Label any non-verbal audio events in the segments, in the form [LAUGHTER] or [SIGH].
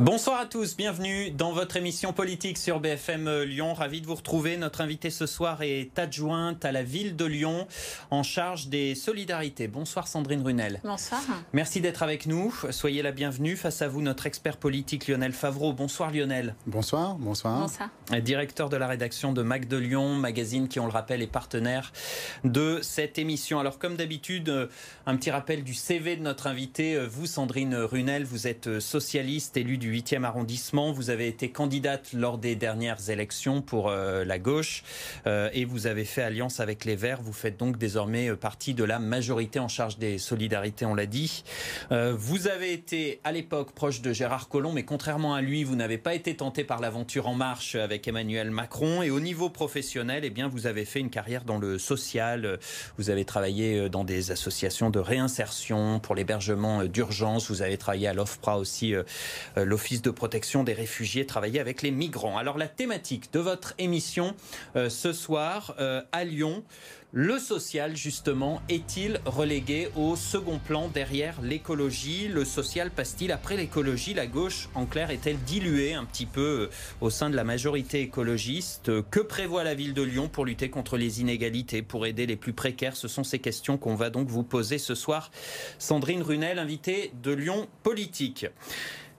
Bonsoir à tous, bienvenue dans votre émission politique sur BFM Lyon. Ravi de vous retrouver. Notre invité ce soir est adjointe à la ville de Lyon en charge des solidarités. Bonsoir Sandrine Runel. Bonsoir. Merci d'être avec nous. Soyez la bienvenue. Face à vous, notre expert politique Lionel Favreau. Bonsoir Lionel. Bonsoir, bonsoir. Bonsoir. Directeur de la rédaction de Mac de Lyon, magazine qui, on le rappelle, est partenaire de cette émission. Alors comme d'habitude, un petit rappel du CV de notre invité. Vous, Sandrine Runel, vous êtes socialiste, élu du 8e arrondissement. Vous avez été candidate lors des dernières élections pour euh, la gauche euh, et vous avez fait alliance avec les Verts. Vous faites donc désormais euh, partie de la majorité en charge des solidarités, on l'a dit. vous avez été à l'époque proche de Gérard Collomb, mais contrairement à lui, vous n'avez pas été tenté par l'aventure En Marche avec Emmanuel Macron. Et au niveau professionnel, eh bien, vous avez fait une carrière dans le social. Vous avez travaillé dans des associations de réinsertion pour l'hébergement d'urgence. Vous avez travaillé à l'OFPRA aussi, l'Office de protection des réfugiés, travailler avec les migrants. Alors la thématique de votre émission euh, ce soir euh, à Lyon, le social, justement, est-il relégué au second plan derrière l'écologie? Le social passe-t-il après l'écologie? La gauche, en clair, est-elle diluée un petit peu euh, au sein de la majorité écologiste? Que prévoit la ville de Lyon pour lutter contre les inégalités, pour aider les plus précaires? Ce sont ces questions qu'on va donc vous poser ce soir. Sandrine Runel, invitée de Lyon Politique.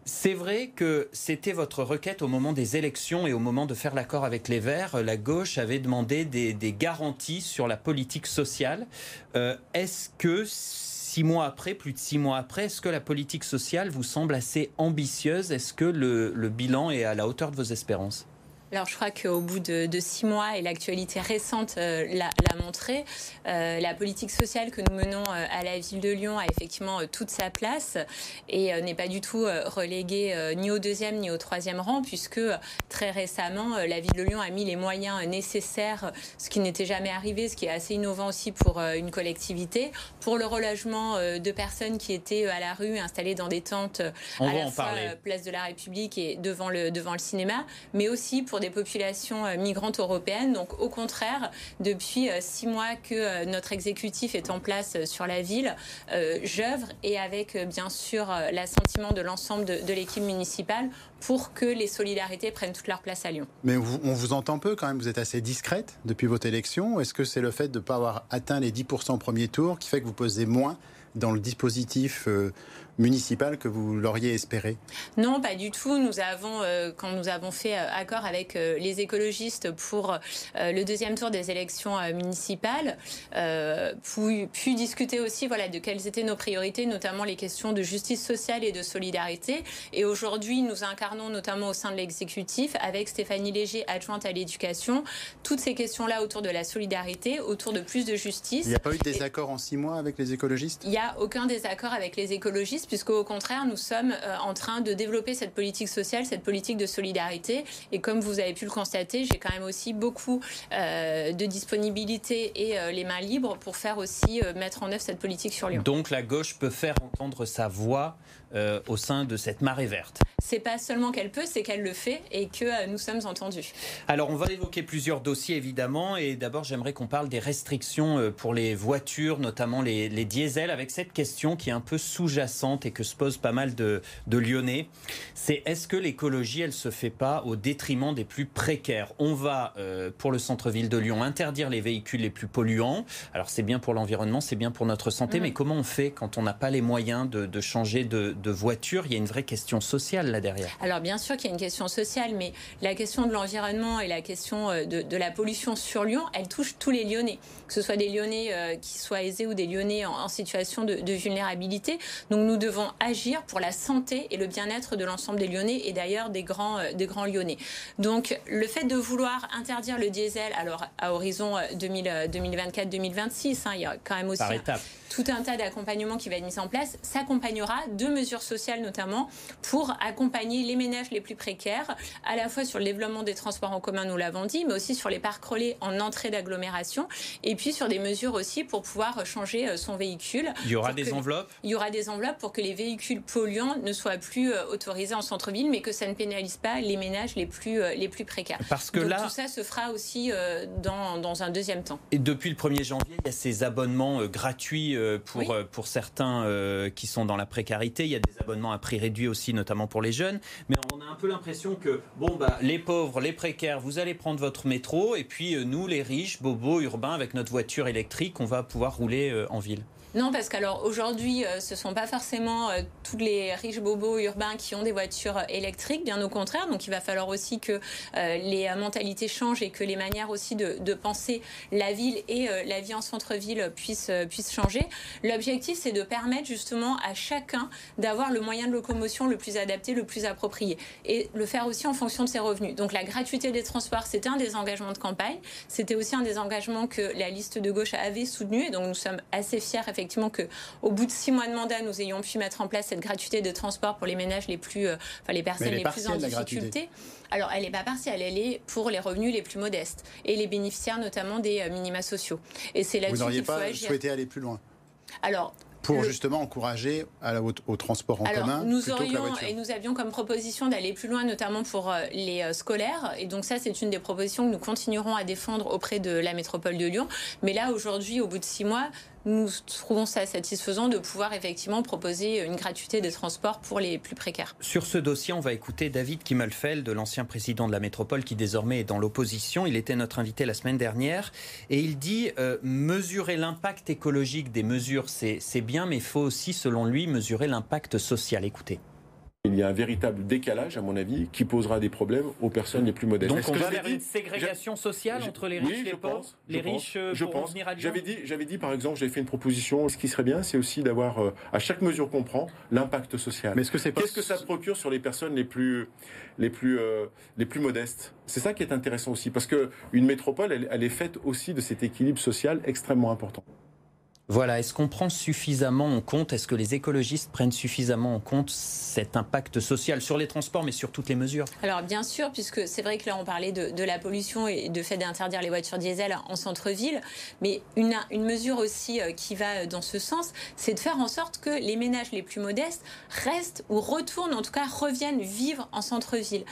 C'est vrai que c'était votre requête au moment des élections et au moment de faire l'accord avec les Verts. La gauche avait demandé des, garanties sur la politique sociale. Euh, est-ce que six mois après, plus de six mois après, est-ce que la politique sociale vous semble assez ambitieuse? Est-ce que le bilan est à la hauteur de vos espérances? Alors je crois qu'au bout de, six mois, et l'actualité récente euh, l'a montré, euh, la politique sociale que nous menons euh, à la ville de Lyon a effectivement toute sa place et n'est pas du tout reléguée ni au deuxième ni au troisième rang, puisque très récemment, la ville de Lyon a mis les moyens nécessaires, ce qui n'était jamais arrivé, ce qui est assez innovant aussi pour une collectivité, pour le relogement de personnes qui étaient à la rue, installées dans des tentes à la fois place de la République et devant le, devant le cinéma, mais aussi pour des populations euh, migrantes européennes. Donc au contraire, depuis euh, six mois que euh, notre exécutif est en place sur la ville, j'œuvre et avec bien sûr l'assentiment de l'ensemble de, l'équipe municipale pour que les solidarités prennent toute leur place à Lyon. Mais on vous entend peu quand même, vous êtes assez discrète depuis votre élection. Est-ce que c'est le fait de ne pas avoir atteint les 10% au premier tour qui fait que vous posez moins dans le dispositif municipal que vous l'auriez espéré Non, pas du tout. Nous avons, euh, quand nous avons fait euh, accord avec euh, les écologistes pour le deuxième tour des élections municipales, pu, pu, discuter aussi voilà, de quelles étaient nos priorités, notamment les questions de justice sociale et de solidarité. Et aujourd'hui, nous incarnons notamment au sein de l'exécutif, avec Stéphanie Léger, adjointe à l'éducation, toutes ces questions-là autour de la solidarité, autour de plus de justice. Il n'y a pas eu de désaccord en six mois avec les écologistes? Il n'y a aucun désaccord avec les écologistes puisqu'au contraire, nous sommes euh, en train de développer cette politique sociale, cette politique de solidarité. Et comme vous avez pu le constater, j'ai quand même aussi beaucoup euh, de disponibilité et euh, les mains libres pour faire aussi mettre en œuvre cette politique sur Lyon. Donc la gauche peut faire entendre sa voix euh, au sein de cette marée verte. C'est pas seulement qu'elle peut, c'est qu'elle le fait et que euh, nous sommes entendus. Alors on va évoquer plusieurs dossiers évidemment et d'abord j'aimerais qu'on parle des restrictions euh, pour les voitures, notamment les, les, diesels, avec cette question qui est un peu sous-jacente et que se pose pas mal de, de Lyonnais. C'est est-ce que l'écologie elle se fait pas au détriment des plus précaires? On va pour le centre-ville de Lyon interdire les véhicules les plus polluants. Alors c'est bien pour l'environnement, c'est bien pour notre santé, mmh. mais comment on fait quand on n'a pas les moyens de, de changer de, de voitures, il y a une vraie question sociale là derrière. Alors bien sûr qu'il y a une question sociale, mais la question de l'environnement et la question euh, de, la pollution sur Lyon, elle touche tous les Lyonnais, que ce soit des Lyonnais euh, qui soient aisés ou des Lyonnais en, situation de, vulnérabilité. Donc nous devons agir pour la santé et le bien-être de l'ensemble des Lyonnais et d'ailleurs des grands, euh, des grands Lyonnais. Donc le fait de vouloir interdire le diesel, alors à horizon 2024-2026, hein, il y a quand même aussi... Par étapes tout un tas d'accompagnements qui va être mis en place, s'accompagnera de mesures sociales notamment pour accompagner les ménages les plus précaires, à la fois sur le développement des transports en commun, nous l'avons dit, mais aussi sur les parcs relais en entrée d'agglomération, et puis sur des mesures aussi pour pouvoir changer euh, son véhicule. Il y aura des enveloppes? Il y aura des enveloppes pour que les véhicules polluants ne soient plus euh, autorisés en centre-ville, mais que ça ne pénalise pas les ménages les plus, euh, les plus précaires. Parce que Donc, là... Tout ça se fera aussi dans, dans un deuxième temps. Et depuis le 1er janvier, il y a ces abonnements gratuits pour, pour certains qui sont dans la précarité. Il y a des abonnements à prix réduit aussi, notamment pour les jeunes. Mais on a un peu l'impression que, bon, bah, les pauvres, les précaires, vous allez prendre votre métro, et puis nous, les riches, bobos, urbains, avec notre voiture électrique, on va pouvoir rouler en ville. Non, parce qu'alors aujourd'hui, euh, ce ne sont pas forcément euh, tous les riches bobos urbains qui ont des voitures électriques, bien au contraire. Donc il va falloir aussi que euh, les mentalités changent et que les manières aussi de, penser la ville et la vie en centre-ville puissent, puissent changer. L'objectif, c'est de permettre justement à chacun d'avoir le moyen de locomotion le plus adapté, le plus approprié. Et le faire aussi en fonction de ses revenus. Donc la gratuité des transports, c'était un des engagements de campagne. C'était aussi un des engagements que la liste de gauche avait soutenu. Et donc nous sommes assez fiers, effectivement, qu'au bout de six mois de mandat, nous ayons pu mettre en place cette gratuité de transport pour les ménages les plus, euh, enfin les personnes les plus en difficulté. Alors, elle n'est pas partielle, elle est pour les revenus les plus modestes et les bénéficiaires notamment des euh, minima sociaux. Et c'est là-dessus Vous n'auriez pas souhaité aller plus loin? Alors, pour justement encourager à la, au, transport en commun nous aurions, Et nous avions comme proposition d'aller plus loin, notamment pour euh, les scolaires. Et donc ça, c'est une des propositions que nous continuerons à défendre auprès de la métropole de Lyon. Mais là, aujourd'hui, au bout de six mois, nous trouvons ça satisfaisant de pouvoir effectivement proposer une gratuité des transports pour les plus précaires. Sur ce dossier, on va écouter David Kimmelfeld, l'ancien président de la métropole qui désormais est dans l'opposition. Il était notre invité la semaine dernière et il dit euh, mesurer l'impact écologique des mesures, c'est bien, mais il faut aussi, selon lui, mesurer l'impact social. Écoutez. Il y a un véritable décalage, à mon avis, qui posera des problèmes aux personnes les plus modestes. Donc on va vers une ségrégation sociale entre les riches et les pauvres Les riches euh, je pense. J'avais dit, j'avais dit, par exemple, j'avais fait une proposition. Ce qui serait bien, c'est aussi d'avoir, euh, à chaque mesure qu'on prend, l'impact social. Mais ce que c'est Qu'est-ce que ça procure sur les personnes les plus, les plus, euh, les plus modestes? C'est ça qui est intéressant aussi, parce que une métropole, elle, elle est faite aussi de cet équilibre social extrêmement important. Voilà, est-ce qu'on prend suffisamment en compte, est-ce que les écologistes prennent suffisamment en compte cet impact social sur les transports, mais sur toutes les mesures? Alors bien sûr, puisque c'est vrai que là on parlait de, la pollution et de fait d'interdire les voitures diesel en centre-ville, mais une, une mesure aussi euh, qui va dans ce sens, c'est de faire en sorte que les ménages les plus modestes restent ou retournent, en tout cas reviennent vivre en centre-ville.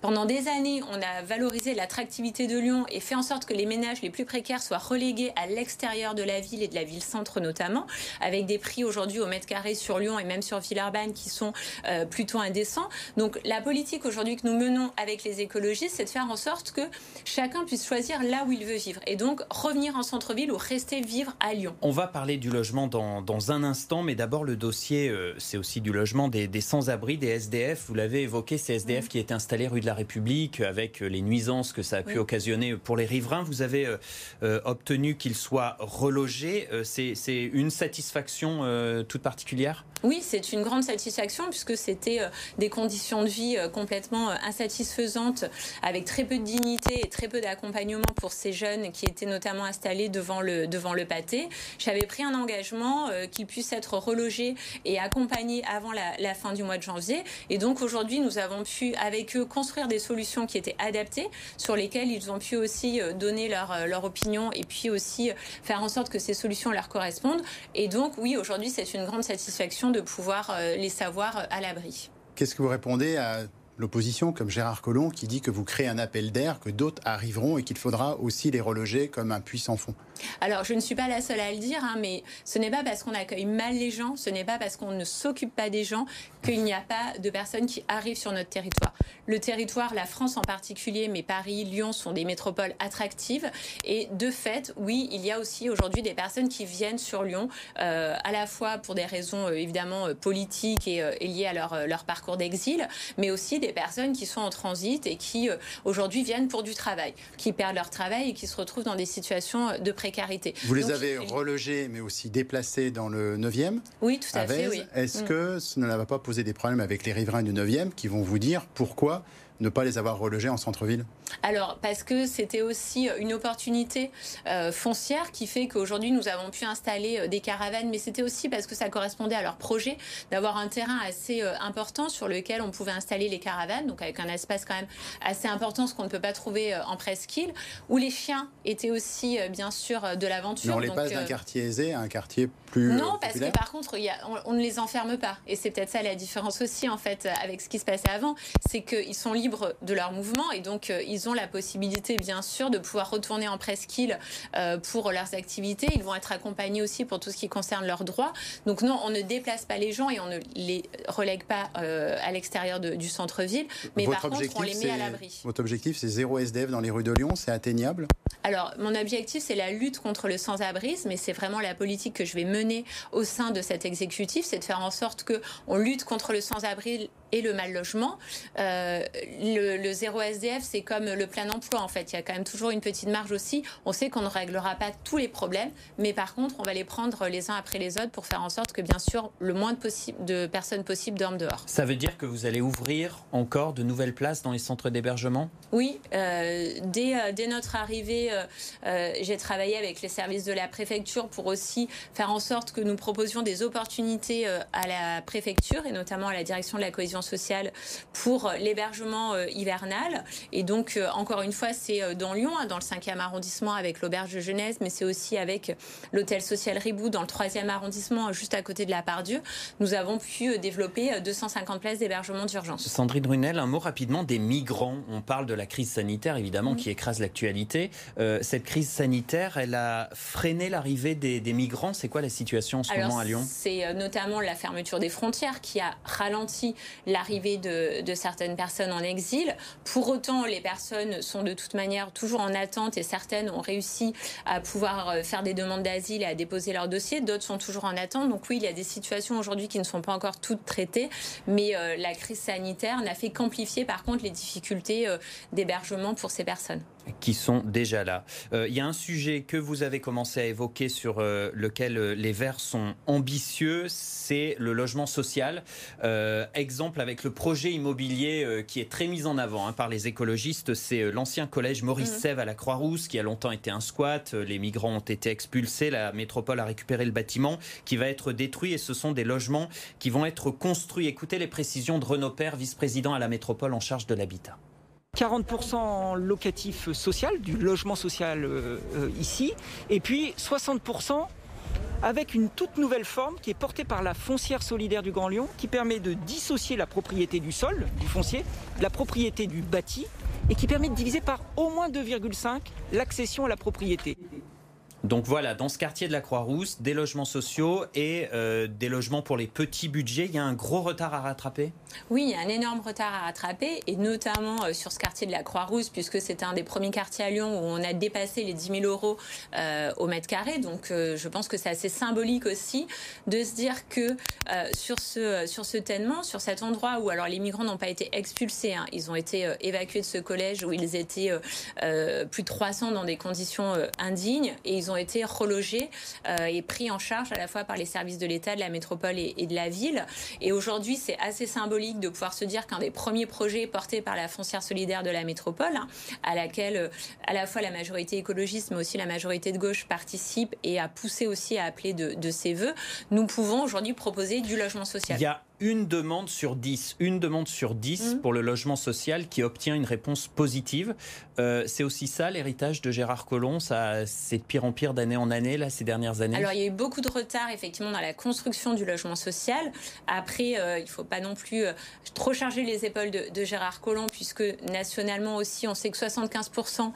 Pendant des années, on a valorisé l'attractivité de Lyon et fait en sorte que les ménages les plus précaires soient relégués à l'extérieur de la ville et de la ville-centre notamment, avec des prix aujourd'hui au mètre carré sur Lyon et même sur Villeurbanne qui sont euh, plutôt indécents. Donc la politique aujourd'hui que nous menons avec les écologistes, c'est de faire en sorte que chacun puisse choisir là où il veut vivre et donc revenir en centre-ville ou rester vivre à Lyon. On va parler du logement dans, un instant, mais d'abord le dossier, euh, c'est aussi du logement des, sans-abri, des SDF. Vous l'avez évoqué, ces SDF qui étaient installés rue de la République, avec les nuisances que ça a pu occasionner pour les riverains. Vous avez euh, euh, obtenu qu'ils soient relogés. Euh, c'est une satisfaction toute particulière? Oui, c'est une grande satisfaction puisque c'était des conditions de vie complètement insatisfaisantes, avec très peu de dignité et très peu d'accompagnement pour ces jeunes qui étaient notamment installés devant le, devant le pâté. J'avais pris un engagement qu'ils puissent être relogés et accompagnés avant la, la fin du mois de janvier. Et donc aujourd'hui, nous avons pu avec eux construire des solutions qui étaient adaptées, sur lesquelles ils ont pu aussi euh, donner leur, euh, leur opinion et puis aussi euh, faire en sorte que ces solutions leur correspondent. Et donc, oui, aujourd'hui, c'est une grande satisfaction de pouvoir les savoir à l'abri. Qu'est-ce que vous répondez à l'opposition, comme Gérard Collomb, qui dit que vous créez un appel d'air, que d'autres arriveront et qu'il faudra aussi les reloger comme un puissant fond? Alors, je ne suis pas la seule à le dire, hein, mais ce n'est pas parce qu'on accueille mal les gens, ce n'est pas parce qu'on ne s'occupe pas des gens qu'il n'y a pas de personnes qui arrivent sur notre territoire. Le territoire, la France en particulier, mais Paris, Lyon sont des métropoles attractives. Et de fait, oui, il y a aussi aujourd'hui des personnes qui viennent sur Lyon, euh, à la fois pour des raisons euh, évidemment euh, politiques et, liées à leur, leur parcours d'exil, mais aussi des personnes qui sont en transit et qui aujourd'hui viennent pour du travail, qui perdent leur travail et qui se retrouvent dans des situations de précarité. Vous les avez relogés, mais aussi déplacés dans le 9e Oui, tout à fait. Oui. Est-ce mm. que ça ne va pas poser des problèmes avec les riverains du 9e qui vont vous dire pourquoi ne pas les avoir relogés en centre-ville? Alors, parce que c'était aussi une opportunité euh, foncière qui fait qu'aujourd'hui, nous avons pu installer euh, des caravanes, mais c'était aussi parce que ça correspondait à leur projet d'avoir un terrain assez euh, important sur lequel on pouvait installer les caravanes, donc avec un espace quand même assez important, ce qu'on ne peut pas trouver en presqu'île, où les chiens étaient aussi, bien sûr, de l'aventure. Mais on les passe d'un quartier aisé à un quartier plus Non, parce que par contre, on, on, ne les enferme pas. Et c'est peut-être ça la différence aussi, en fait, avec ce qui se passait avant, c'est qu'ils sont libres de leur mouvement et donc ils ont la possibilité, bien sûr, de pouvoir retourner en presqu'île pour leurs activités. Ils vont être accompagnés aussi pour tout ce qui concerne leurs droits. Donc non, on ne déplace pas les gens et on ne les relègue pas à l'extérieur du centre-ville, mais par contre, on les met à l'abri. Votre objectif, c'est zéro SDF dans les rues de Lyon, c'est atteignable? Alors, mon objectif, c'est la lutte contre le sans-abrisme, et c'est vraiment la politique que je vais mener au sein de cet exécutif, c'est de faire en sorte qu'on lutte contre le sans-abri et le mal logement. Euh, le, zéro SDF, c'est comme le plein emploi en fait. Il y a quand même toujours une petite marge aussi. On sait qu'on ne réglera pas tous les problèmes, mais par contre, on va les prendre les uns après les autres pour faire en sorte que bien sûr le moins de, de personnes possibles dorment dehors. Ça veut dire que vous allez ouvrir encore de nouvelles places dans les centres d'hébergement? Oui, euh, dès, euh, dès, notre arrivée, j'ai travaillé avec les services de la préfecture pour aussi faire en sorte que nous proposions des opportunités à la préfecture et notamment à la direction de la cohésion sociale pour l'hébergement euh, hivernal. Et donc, euh, encore une fois, c'est euh, dans Lyon, hein, dans le 5e arrondissement avec l'auberge de Genèse, mais c'est aussi avec l'hôtel social Ribou dans le 3e arrondissement, juste à côté de la Pardieu. Nous avons pu développer 250 places d'hébergement d'urgence. Sandrine Runel, un mot rapidement des migrants. On parle de la crise sanitaire, évidemment, qui écrase l'actualité. cette crise sanitaire, elle a freiné l'arrivée des, migrants. C'est quoi la situation en ce moment à Lyon? C'est notamment la fermeture des frontières qui a ralenti l'arrivée de, certaines personnes en exil. Pour autant, les personnes sont de toute manière toujours en attente et certaines ont réussi à pouvoir euh, faire des demandes d'asile et à déposer leur dossier. D'autres sont toujours en attente. Donc oui, il y a des situations aujourd'hui qui ne sont pas encore toutes traitées, mais euh, la crise sanitaire n'a fait qu'amplifier par contre les difficultés euh, d'hébergement pour ces personnes qui sont déjà là. Il y a un sujet que vous avez commencé à évoquer sur lequel les Verts sont ambitieux, c'est le logement social. exemple avec le projet immobilier euh, qui est très mis en avant hein, par les écologistes. C'est euh, l'ancien collège Maurice mmh. Sève à la Croix-Rousse qui a longtemps été un squat. Euh, les migrants ont été expulsés. La métropole a récupéré le bâtiment qui va être détruit et ce sont des logements qui vont être construits. Écoutez les précisions de Renaud Père, vice-président à la métropole en charge de l'habitat. 40% locatif social, du logement social ici, et puis 60% avec une toute nouvelle forme qui est portée par la foncière solidaire du Grand Lyon, qui permet de dissocier la propriété du sol, du foncier, la propriété du bâti, et qui permet de diviser par au moins 2,5 l'accession à la propriété. Donc voilà, dans ce quartier de la Croix-Rousse, des logements sociaux et euh, des logements pour les petits budgets. Il y a un gros retard à rattraper? Oui, il y a un énorme retard à rattraper, et notamment euh, sur ce quartier de la Croix-Rousse, puisque c'est un des premiers quartiers à Lyon où on a dépassé les 10 000 euros euh, au mètre carré. Donc je pense que c'est assez symbolique aussi de se dire que sur ce tellement, sur cet endroit où alors les migrants n'ont pas été expulsés, hein, ils ont été évacués de ce collège où ils étaient plus de 300 dans des conditions indignes, et ils ont été relogés euh, et pris en charge à la fois par les services de l'État, de la métropole et, de la ville. Et aujourd'hui, c'est assez symbolique de pouvoir se dire qu'un des premiers projets portés par la foncière solidaire de la métropole, à laquelle euh, à la fois la majorité écologiste, mais aussi la majorité de gauche participe et a poussé aussi à appeler de, de ses voeux, nous pouvons aujourd'hui proposer du logement social une demande sur 10, une demande sur 10 mmh. pour le logement social qui obtient une réponse positive. Euh, c'est aussi ça l'héritage de Gérard Collomb, ça c'est de pire en pire d'année en année là ces dernières années. Alors il y a eu beaucoup de retard effectivement dans la construction du logement social. Après euh, il ne faut pas non plus euh, trop charger les épaules de, Gérard Collomb puisque nationalement aussi on sait que 75%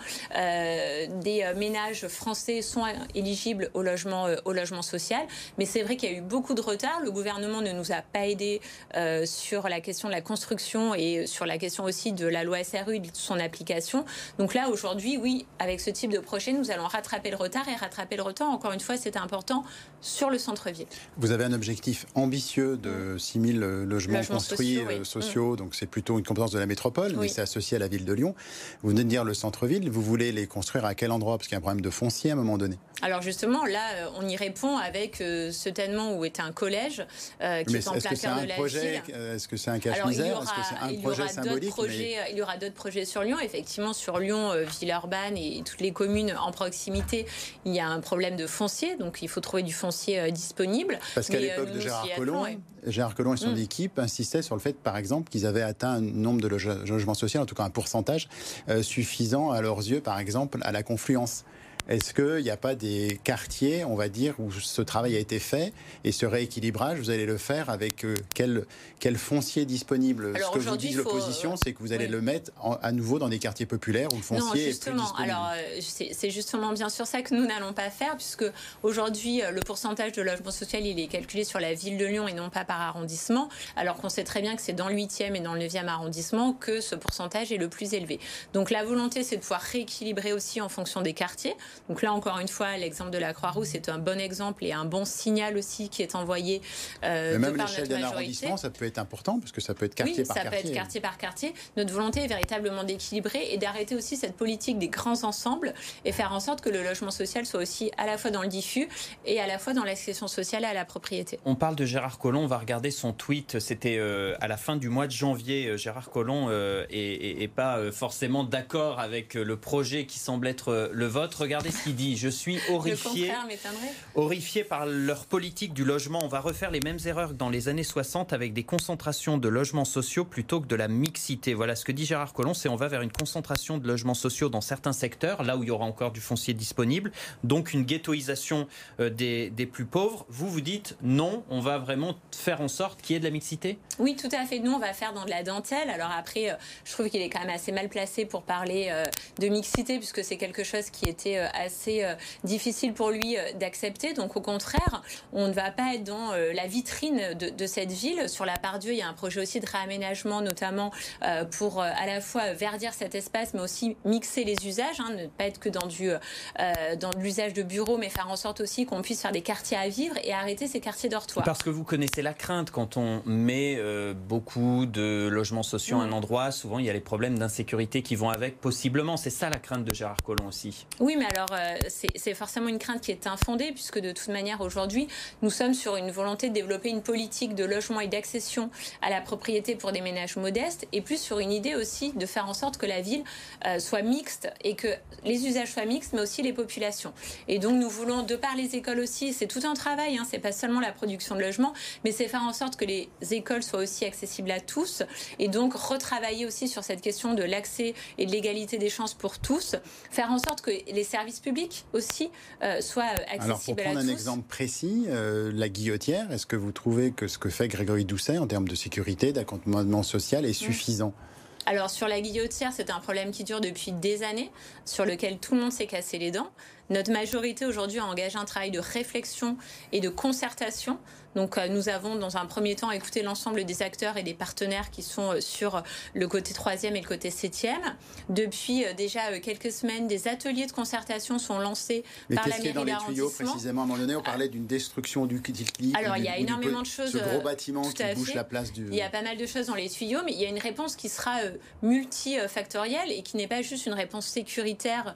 des ménages français sont éligibles au logement au logement social. Mais c'est vrai qu'il y a eu beaucoup de retard. Le gouvernement ne nous a pas aidés euh, sur la question de la construction et sur la question aussi de la loi SRU, de son application. Donc là, aujourd'hui, oui, avec ce type de projet, nous allons rattraper le retard et rattraper le retard, encore une fois, c'est important, sur le centre-ville. Vous avez un objectif ambitieux de 6 000 logements, construits sociaux, euh, sociaux mm. donc c'est plutôt une compétence de la métropole, mais c'est associé à la ville de Lyon. Vous venez de dire le centre-ville, vous voulez les construire à quel endroit? Parce qu'il y a un problème de foncier à un moment donné. Alors justement, là, euh, on y répond avec ce tellement où est un collège qui est en plein cœur projet Est-ce que c'est un cache-misère? Est-ce que c'est un projet symbolique Il y aura d'autres projets sur Lyon. Effectivement, sur Lyon, euh, Villeurbanne et toutes les communes en proximité, il y a un problème de foncier. Donc, il faut trouver du foncier euh, disponible. Parce qu'à euh, l'époque de Gérard Collomb, Gérard Collomb et son mm. équipe insistaient sur le fait, par exemple, qu'ils avaient atteint un nombre de logements sociaux, en tout cas un pourcentage suffisant à leurs yeux, par exemple, à la confluence. Est-ce qu'il n'y a pas des quartiers, on va dire, où ce travail a été fait et ce rééquilibrage, vous allez le faire avec euh, quel, quel foncier disponible? Ce que vous dit l'opposition, c'est que vous allez le mettre à nouveau dans des quartiers populaires où le foncier est plus disponible. Alors, c'est justement bien sûr ça que nous n'allons pas faire, puisque aujourd'hui, le pourcentage de logement social, il est calculé sur la ville de Lyon et non pas par arrondissement, alors qu'on sait très bien que c'est dans le 8e et dans le 9e arrondissement que ce pourcentage est le plus élevé. Donc la volonté, c'est de pouvoir rééquilibrer aussi en fonction des quartiers. Donc là, encore une fois, l'exemple de la Croix-Rousse est un bon exemple et un bon signal aussi qui est envoyé. Euh, Mais même l'échelle d'un arrondissement, ça peut être important parce que ça peut être quartier par quartier. ça peut être quartier par quartier. Notre volonté est véritablement d'équilibrer et d'arrêter aussi cette politique des grands ensembles et faire en sorte que le logement social soit aussi à la fois dans le diffus et à la fois dans l'accession sociale à la propriété. On parle de Gérard Collomb, on va regarder son tweet. C'était euh, à la fin du mois de janvier. Euh, Gérard Collomb euh, est, pas forcément d'accord avec le projet qui semble être le vôtre. Regardez ce qu'il dit. Je suis horrifié, horrifié par leur politique du logement. On va refaire les mêmes erreurs que dans les années 60 avec des concentrations de logements sociaux plutôt que de la mixité. Voilà ce que dit Gérard Collomb, c'est on va vers une concentration de logements sociaux dans certains secteurs, là où il y aura encore du foncier disponible, donc une ghettoisation des, des plus pauvres. Vous, vous dites non, on va vraiment faire en sorte qu'il y ait de la mixité? Oui, tout à fait. Nous, on va faire dans de la dentelle. Alors après, euh, je trouve qu'il est quand même assez mal placé pour parler euh, de mixité, puisque c'est quelque chose qui était euh, assez difficile pour lui d'accepter. Donc au contraire, on ne va pas être dans la vitrine de, cette ville. Sur la part Dieu, il y a un projet aussi de réaménagement, notamment pour à la fois verdir cet espace, mais aussi mixer les usages, hein, ne pas être que dans du dans l'usage de bureaux, mais faire en sorte aussi qu'on puisse faire des quartiers à vivre et arrêter ces quartiers dortoirs. Parce que vous connaissez la crainte quand on met euh, beaucoup de logements sociaux à un endroit, souvent il y a les problèmes d'insécurité qui vont avec, possiblement. C'est ça la crainte de Gérard Collomb aussi. Oui, mais alors euh, c'est forcément une crainte qui est infondée, puisque de toute manière aujourd'hui, nous sommes sur une volonté de développer une politique de logement et d'accession à la propriété pour des ménages modestes, et plus sur une idée aussi de faire en sorte que la ville euh, soit mixte et que les usages soient mixtes, mais aussi les populations. Et donc nous voulons, de par les écoles aussi, c'est tout un travail, hein, c'est pas seulement la production de logements, mais c'est faire en sorte que les écoles soient aussi accessibles à tous et donc retravailler aussi sur cette question de l'accès et de l'égalité des chances pour tous, faire en sorte que les services publics aussi euh, soient accessibles euh, Alors pour prendre un exemple précis, euh, la guillotière, est-ce que vous trouvez que ce que fait Grégory Doucet en termes de sécurité, d'accompagnement social est suffisant? Alors sur la guillotière, c'est un problème qui dure depuis des années, sur lequel tout le monde s'est cassé les dents. Notre majorité aujourd'hui a engagé un travail de réflexion et de concertation donc euh, nous avons dans un premier temps écouté l'ensemble des acteurs et des partenaires qui sont euh, sur le côté troisième et le côté septième. Depuis euh, déjà quelques semaines, des ateliers de concertation sont lancés par la mairie dans les tuyaux précisément À un moment donné, on parlait d'une destruction du clip. Alors il y a énormément de choses. Ce gros bâtiment qui bouche la place du. Il y a pas mal de choses dans les tuyaux, mais il y a une réponse qui sera multifactorielle et qui n'est pas juste une réponse sécuritaire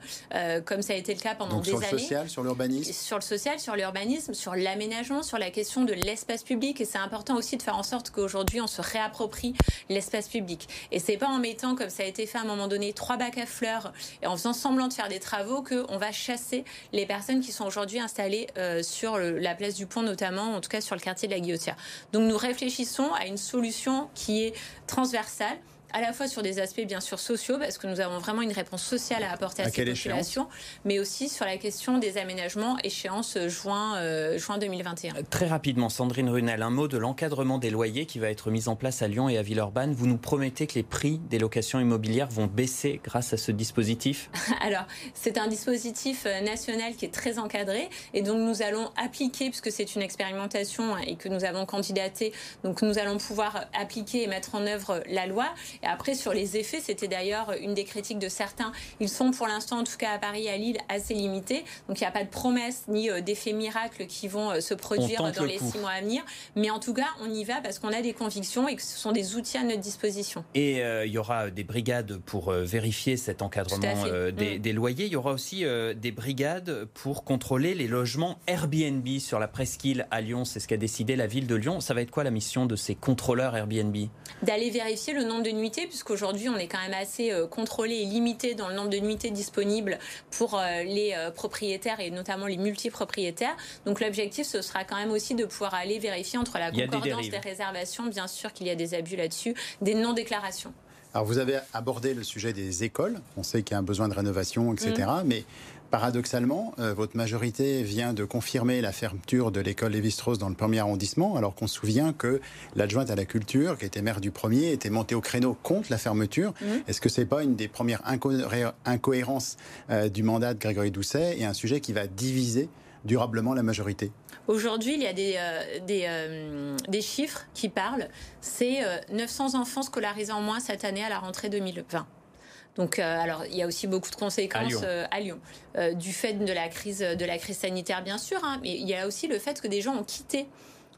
comme ça a été le cas pendant des années. Sur le social, sur l'urbanisme? Sur le social, sur l'urbanisme, sur l'aménagement, sur la question de l'espace public et c'est important aussi de faire en sorte qu'aujourd'hui on se réapproprie l'espace public. Et c'est pas en mettant, comme ça a été fait à un moment donné, trois bacs à fleurs et en faisant semblant de faire des travaux qu'on va chasser les personnes qui sont aujourd'hui installées euh, sur la place du pont notamment, en tout cas sur le quartier de la Guillotière. Donc nous réfléchissons à une solution qui est transversale à la fois sur des aspects bien sûr sociaux, parce que nous avons vraiment une réponse sociale à apporter à, ces populations, mais aussi sur la question des aménagements, échéance juin, euh, juin 2021. Très rapidement, Sandrine Runel, un mot de l'encadrement des loyers qui va être mis en place à Lyon et à Villeurbanne. Vous nous promettez que les prix des locations immobilières vont baisser grâce à ce dispositif? [LAUGHS] Alors, c'est un dispositif euh, national qui est très encadré et donc nous allons appliquer, puisque c'est une expérimentation et que nous avons candidaté, donc nous allons pouvoir appliquer et mettre en œuvre la loi. Et après, sur les effets, c'était d'ailleurs une des critiques de certains. Ils sont pour l'instant, en tout cas à Paris et à Lille, assez limités. Donc il n'y a pas de promesses ni euh, d'effets miracles qui vont euh, se produire dans les six mois à venir. Mais en tout cas, on y va parce qu'on a des convictions et que ce sont des outils à notre disposition. Et euh, il y aura des brigades pour vérifier cet encadrement mm. des, loyers. Il y aura aussi des brigades pour contrôler les logements Airbnb sur la presqu'île à Lyon. C'est ce qu'a décidé la ville de Lyon. Ça va être quoi la mission de ces contrôleurs Airbnb? D'aller vérifier le nombre de nuits puisqu'aujourd'hui on est quand même assez euh, contrôlé et limité dans le nombre de nuitées disponibles pour euh, les euh, propriétaires et notamment les multipropriétaires. Donc l'objectif, ce sera quand même aussi de pouvoir aller vérifier entre la concordance des, des réservations, bien sûr qu'il y a des abus là-dessus, des non-déclarations. Alors vous avez abordé le sujet des écoles. On sait qu'il y a un besoin de rénovation, etc. Mm. Mais paradoxalement, euh, votre majorité vient de confirmer la fermeture de l'école Lévi-Strauss dans le premier arrondissement, alors qu'on se souvient que l'adjointe à la culture, qui était maire du premier, était montée au créneau contre la fermeture. Mm. Est-ce que c'est pas une des premières incohérences euh, du mandat de Grégory Doucet et un sujet qui va diviser durablement la majorité? Aujourd'hui, il y a des, euh, euh, des, chiffres qui parlent. C'est 900 euh, enfants scolarisés en moins cette année à la rentrée 2020. Donc, alors, il y a aussi beaucoup de conséquences à Lyon, du fait de la crise, de la crise sanitaire, bien sûr, hein, mais il y a aussi le fait que des gens ont quitté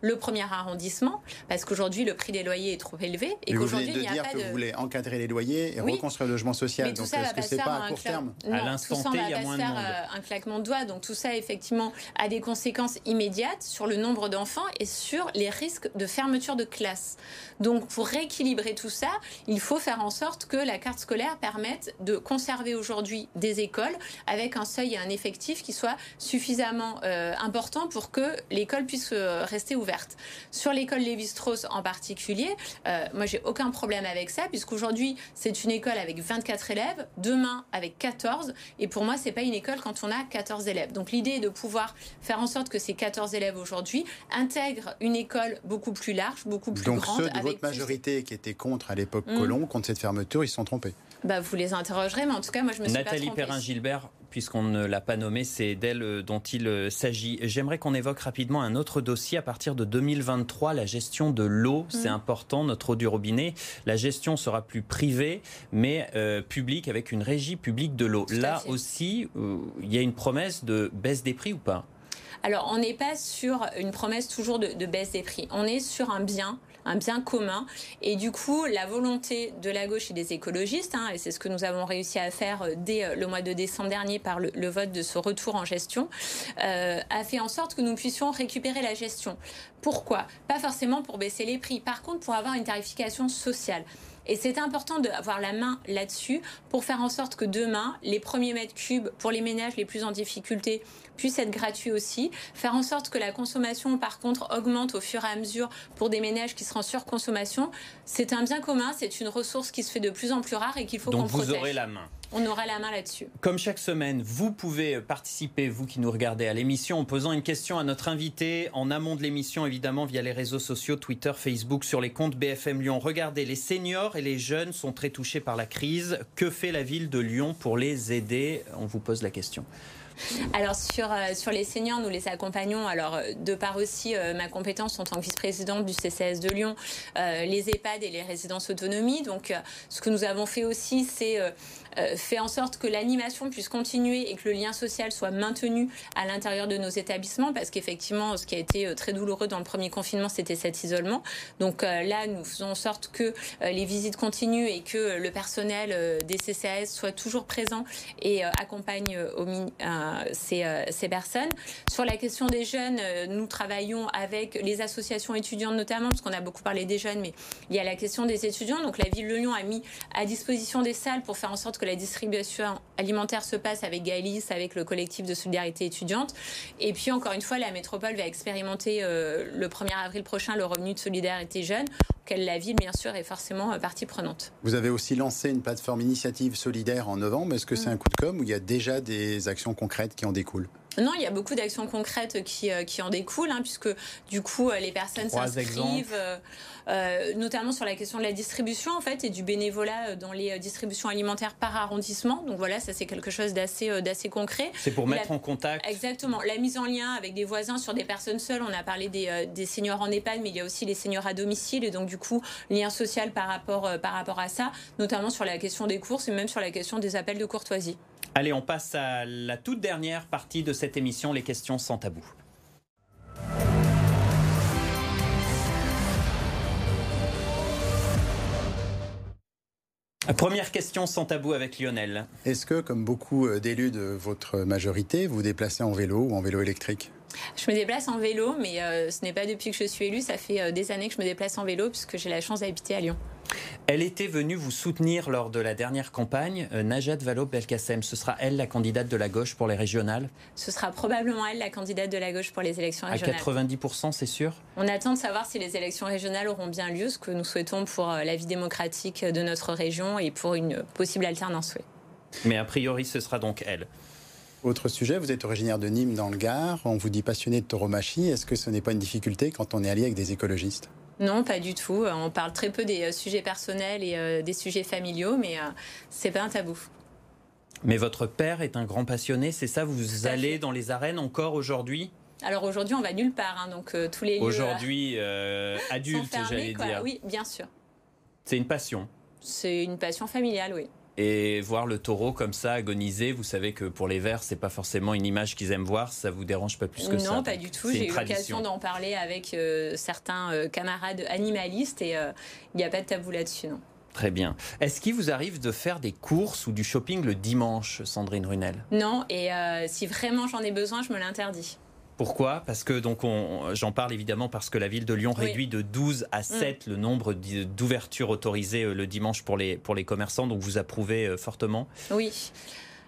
le premier arrondissement, parce qu'aujourd'hui le prix des loyers est trop élevé et qu'aujourd'hui il n'y a dire pas que de... vous voulez encadrer les loyers et reconstruire le logement social. donc est-ce que c'est pas à court terme À l'instant T, il y a moins de monde. Euh, un claquement de doigts. Donc tout ça effectivement a des conséquences immédiates sur le nombre d'enfants et sur les risques de fermeture de classe. Donc pour rééquilibrer tout ça, il faut faire en sorte que la carte scolaire permette de conserver aujourd'hui des écoles avec un seuil et un effectif qui soit suffisamment euh, important pour que l'école puisse euh, rester ouverte. Sur l'école Lévi-Strauss en particulier, euh, moi j'ai aucun problème avec ça, puisqu'aujourd'hui c'est une école avec 24 élèves, demain avec 14, et pour moi c'est pas une école quand on a 14 élèves. Donc l'idée est de pouvoir faire en sorte que ces 14 élèves aujourd'hui intègrent une école beaucoup plus large, beaucoup plus grande. Donc ceux de votre majorité qui étaient contre à l'époque mmh. Colomb, contre cette fermeture, ils se sont trompés bah, vous les interrogerez, mais en tout cas, moi, je me suis Nathalie Perrin-Gilbert, puisqu'on ne l'a pas nommée, c'est d'elle euh, dont il euh, s'agit. J'aimerais qu'on évoque rapidement un autre dossier à partir de 2023, la gestion de l'eau. Mm. C'est important, notre eau du robinet. La gestion sera plus privée, mais euh, publique, avec une régie publique de l'eau. Là aussi, il y a une promesse de baisse des prix ou pas? Alors, on n'est pas sur une promesse toujours de, baisse des prix. On est sur un bien un bien commun. Et du coup, la volonté de la gauche et des écologistes, hein, et c'est ce que nous avons réussi à faire euh, dès euh, le mois de décembre dernier par le, vote de ce retour en gestion, euh, a fait en sorte que nous puissions récupérer la gestion. Pourquoi? Pas forcément pour baisser les prix, par contre pour avoir une tarification sociale. Et c'est important d'avoir la main là-dessus pour faire en sorte que demain, les premiers mètres cubes pour les ménages les plus en difficulté puissent être gratuits aussi. Faire en sorte que la consommation, par contre, augmente au fur et à mesure pour des ménages qui seront en surconsommation. C'est un bien commun, c'est une ressource qui se fait de plus en plus rare et qu'il faut qu'on protège. Donc vous aurez la main on aura la main là-dessus. Comme chaque semaine, vous pouvez participer, vous qui nous regardez à l'émission, en posant une question à notre invité en amont de l'émission, évidemment, via les réseaux sociaux, Twitter, Facebook, sur les comptes BFM Lyon. Regardez, les seniors et les jeunes sont très touchés par la crise. Que fait la ville de Lyon pour les aider? On vous pose la question. Alors sur, euh, sur les seniors, nous les accompagnons. Alors euh, de par aussi euh, ma compétence en tant que vice-présidente du CCS de Lyon, les EHPAD et les résidences autonomie. Donc ce que nous avons fait aussi, c'est fait en sorte que l'animation puisse continuer et que le lien social soit maintenu à l'intérieur de nos établissements, parce qu'effectivement, ce qui a été très douloureux dans le premier confinement, c'était cet isolement. Donc là, nous faisons en sorte que les visites continuent et que le personnel des CCAS soit toujours présent et accompagne ces, euh, ces, personnes. Sur la question des jeunes, euh, nous travaillons avec les associations étudiantes notamment, parce qu'on a beaucoup parlé des jeunes, mais il y a la question des étudiants. Donc la ville de Lyon a mis à disposition des salles pour faire en sorte que la distribution alimentaire se passe avec Gaëlis, avec le collectif de solidarité étudiante. Et puis encore une fois, la métropole va expérimenter euh, le 1er avril prochain le revenu de solidarité jeune auquel la ville, bien sûr, est forcément partie prenante. Vous avez aussi lancé une plateforme initiative solidaire en novembre. Est-ce que c'est mm. un coup de com' ou il y a déjà des actions concrètes qui en découlent? Non, il y a beaucoup d'actions concrètes qui, euh, qui en découlent, hein, puisque du coup, euh, les personnes s'inscrivent, euh, notamment sur la question de la distribution, en fait, et du bénévolat dans les distributions alimentaires par arrondissement. Donc voilà, ça c'est quelque chose d'assez d'assez concret. C'est pour mettre en contact. Exactement. La mise en lien avec des voisins sur des personnes seules. On a parlé des, des seniors en EHPAD, mais il y a aussi les seniors à domicile, et donc du coup, lien social par rapport, par rapport à ça, notamment sur la question des courses et même sur la question des appels de courtoisie. Allez, on passe à la toute dernière partie de cette émission, les questions sans tabou. Première question sans tabou avec Lionel. Est-ce que, comme beaucoup euh, d'élus de votre majorité, vous vous déplacez en vélo ou en vélo électrique? Je me déplace en vélo, mais euh, ce n'est pas depuis que je suis élue. Ça fait euh, des années que je me déplace en vélo puisque j'ai la chance d'habiter à Lyon. Elle était venue vous soutenir lors de la dernière campagne, euh, Najat Vallaud-Belkacem. Ce sera elle la candidate de la gauche pour les régionales Ce sera probablement elle la candidate de la gauche pour les élections régionales. À 90%, c'est sûr On attend de savoir si les élections régionales auront bien lieu, ce que nous souhaitons pour euh, la vie démocratique de notre région et pour une possible alternance. Oui. Mais a priori, ce sera donc elle. Autre sujet, vous êtes originaire de Nîmes dans le Gard, on vous dit passionné de tauromachie. Est-ce que ce n'est pas une difficulté quand on est allié avec des écologistes? Non, pas du tout. Euh, on parle très peu des euh, sujets personnels et euh, des sujets familiaux, mais c'est pas un tabou. Mais votre père est un grand passionné, c'est ça Vous allez dans les arènes encore aujourd'hui? Alors aujourd'hui, on va nulle part, hein, donc tous les Aujourd'hui, adulte, j'allais dire. Oui, bien sûr. C'est une passion. C'est une passion familiale, oui. Et voir le taureau comme ça agoniser, vous savez que pour les Verts, c'est pas forcément une image qu'ils aiment voir. Ça vous dérange pas plus que ça Non, pas du tout. J'ai eu l'occasion d'en parler avec euh, certains euh, camarades animalistes et euh, il n'y a pas de tabou là-dessus, non. Très bien. Est-ce qu'il vous arrive de faire des courses ou du shopping le dimanche, Sandrine Runel? Non, et si vraiment j'en ai besoin, je me l'interdis. Pourquoi? Parce que donc j'en parle évidemment parce que la ville de Lyon réduit de 12 à 7 mm. le nombre d'ouvertures autorisées euh, le dimanche pour les, pour les commerçants, donc vous approuvez euh, fortement? Oui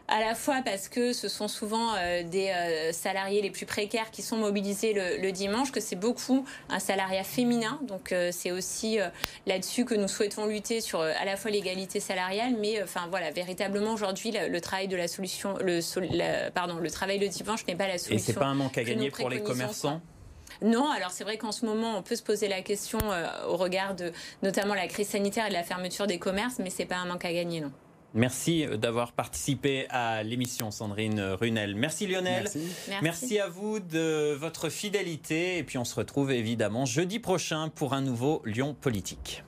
à la fois parce que ce sont souvent euh, des euh, salariés les plus précaires qui sont mobilisés le, dimanche, que c'est beaucoup un salariat féminin. Donc euh, c'est aussi là-dessus que nous souhaitons lutter sur à la fois l'égalité salariale, mais enfin voilà, véritablement aujourd'hui le, travail de la solution, le, pardon, le travail le dimanche n'est pas la solution. Et c'est pas un manque à gagner pour les commerçants. Non, alors c'est vrai qu'en ce moment, on peut se poser la question au regard de notamment la crise sanitaire et de la fermeture des commerces, mais c'est pas un manque à gagner, non. Merci d'avoir participé à l'émission Sandrine Runel. Merci Lionel. Merci. À vous de votre fidélité et puis on se retrouve évidemment jeudi prochain pour un nouveau Lyon politique.